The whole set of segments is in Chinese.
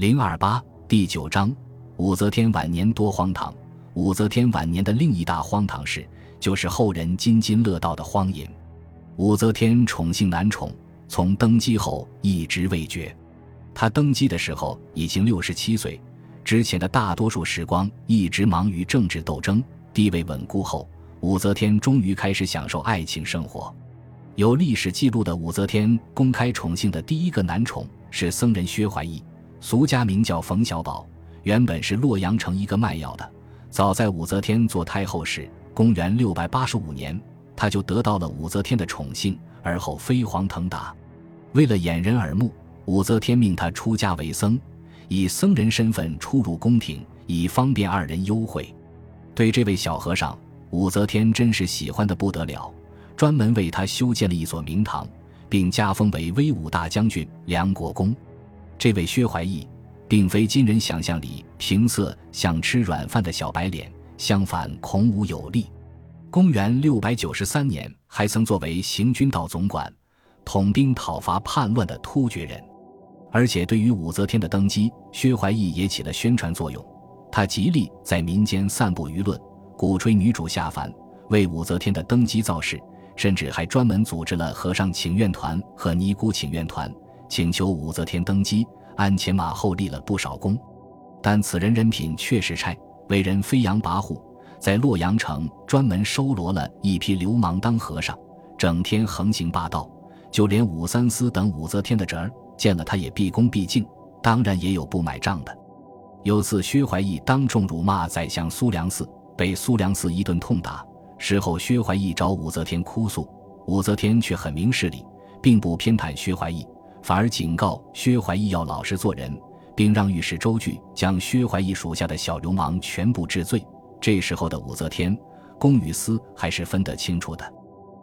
零二八第九章，武则天晚年多荒唐。武则天晚年的另一大荒唐事，就是后人津津乐道的荒淫。武则天宠幸男宠，从登基后一直未绝。她登基的时候已经六十七岁，之前的大多数时光一直忙于政治斗争。地位稳固后，武则天终于开始享受爱情生活。有历史记录的武则天公开宠幸的第一个男宠是僧人薛怀义，俗家名叫冯小宝，原本是洛阳城一个卖药的。早在武则天做太后时，公元六百八十五年，他就得到了武则天的宠幸，而后飞黄腾达。为了掩人耳目，武则天命他出家为僧，以僧人身份出入宫廷，以方便二人幽会。对这位小和尚，武则天真是喜欢的不得了。专门为他修建了一所明堂，并加封为威武大将军、梁国公。这位薛怀义，并非今人想象里平色想吃软饭的小白脸，相反孔武有力。公元六百九十三年，还曾作为行军道总管，统兵讨伐叛乱的突厥人。而且对于武则天的登基，薛怀义也起了宣传作用。他极力在民间散布舆论，鼓吹女主下凡，为武则天的登基造势。甚至还专门组织了和尚请愿团和尼姑请愿团，请求武则天登基，鞍前马后立了不少功。但此人人品确实差，为人飞扬跋扈，在洛阳城专门收罗了一批流氓当和尚，整天横行霸道。就连武三思等武则天的侄儿见了他也毕恭毕敬，当然也有不买账的。有次薛怀义当众辱骂宰相苏良嗣，被苏良嗣一顿痛打。事后，薛怀义找武则天哭诉，武则天却很明事理，并不偏袒薛怀义，反而警告薛怀义要老实做人，并让御史周据将薛怀义属下的小流氓全部治罪。这时候的武则天，公与私还是分得清楚的。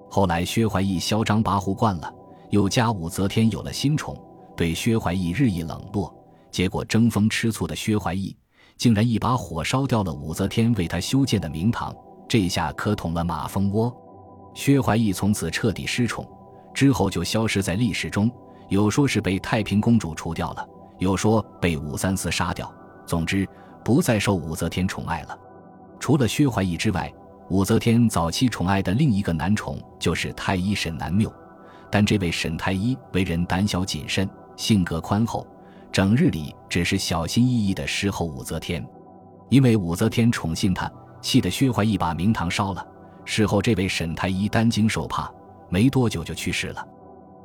后来，薛怀义嚣张跋扈惯了，又加武则天有了新宠，对薛怀义日益冷落，结果争风吃醋的薛怀义，竟然一把火烧掉了武则天为他修建的明堂。这下可捅了马蜂窝，薛怀义从此彻底失宠，之后就消失在历史中。有说是被太平公主除掉了，有说被武三思杀掉。总之，不再受武则天宠爱了。除了薛怀义之外，武则天早期宠爱的另一个男宠就是太医沈南缪。但这位沈太医为人胆小谨慎，性格宽厚，整日里只是小心翼翼地侍候武则天，因为武则天宠幸他。气得薛怀义把明堂烧了。事后，这位沈太医担惊受怕，没多久就去世了。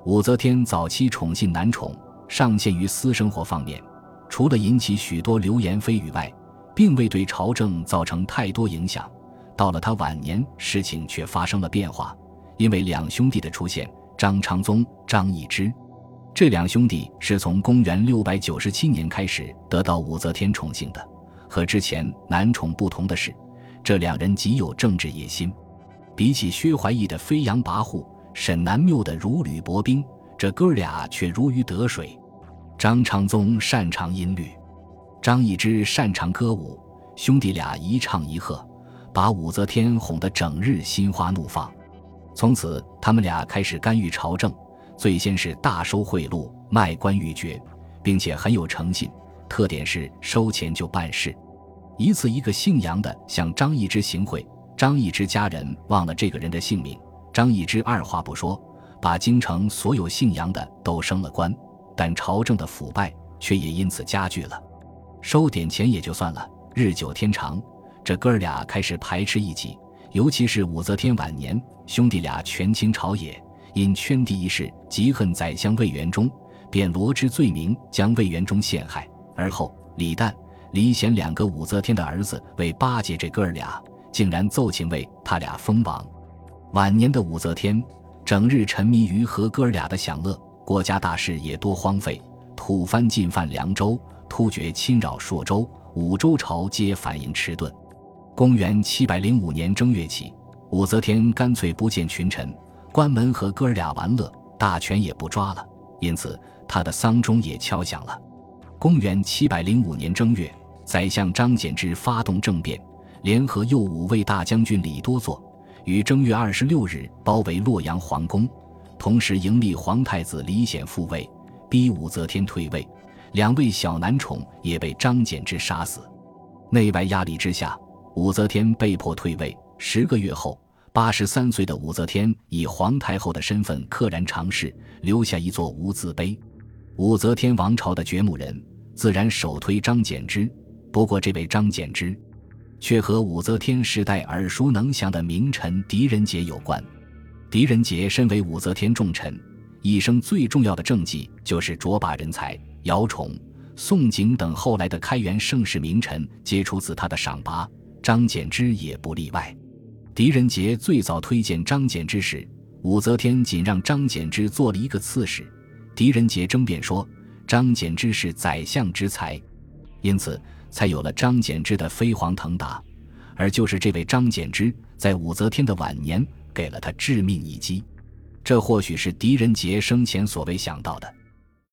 武则天早期宠幸男宠，尚限于私生活方面，除了引起许多流言蜚语外，并未对朝政造成太多影响。到了他晚年，事情却发生了变化，因为两兄弟的出现——张昌宗、张易之。这两兄弟是从公元六百九十七年开始得到武则天宠幸的。和之前男宠不同的是。这两人极有政治野心，比起薛怀义的飞扬跋扈，沈南缪的如履薄冰，这哥俩却如鱼得水。张昌宗擅长音律，张易之擅长歌舞，兄弟俩一唱一和，把武则天哄得整日心花怒放。从此，他们俩开始干预朝政，最先是大收贿赂、卖官鬻爵，并且很有诚信，特点是收钱就办事。一次，一个姓杨的向张易之行贿，张易之家人忘了这个人的姓名。张易之二话不说，把京城所有姓杨的都升了官，但朝政的腐败却也因此加剧了。收点钱也就算了，日久天长，这哥俩开始排斥异己。尤其是武则天晚年，兄弟俩权倾朝野，因圈地一事极恨宰相魏元忠，便罗织罪名将魏元忠陷害。而后李旦。李显两个武则天的儿子为巴结这哥儿俩，竟然奏请为他俩封王。晚年的武则天整日沉迷于和哥儿俩的享乐，国家大事也多荒废。吐蕃进犯凉州，突厥侵扰朔州，五州朝皆反应迟钝。公元七百零五年正月起，武则天干脆不见群臣，关门和哥儿俩玩乐，大权也不抓了。因此，他的丧钟也敲响了。公元七百零五年正月。宰相张柬之发动政变，联合右武卫大将军李多作，于正月二十六日包围洛阳皇宫，同时迎立皇太子李显复位，逼武则天退位。两位小男宠也被张柬之杀死。内外压力之下，武则天被迫退位。十个月后，八十三岁的武则天以皇太后的身份溘然长逝，留下一座无字碑。武则天王朝的掘墓人，自然首推张柬之。不过，这位张柬之，却和武则天时代耳熟能详的名臣狄仁杰有关。狄仁杰身为武则天重臣，一生最重要的政绩就是卓拔人才。姚崇、宋璟等后来的开元盛世名臣皆出自他的赏拔，张柬之也不例外。狄仁杰最早推荐张柬之时，武则天仅让张柬之做了一个刺史。狄仁杰争辩说，张柬之是宰相之才，因此才有了张柬之的飞黄腾达。而就是这位张柬之，在武则天的晚年给了他致命一击，这或许是狄仁杰生前所未想到的。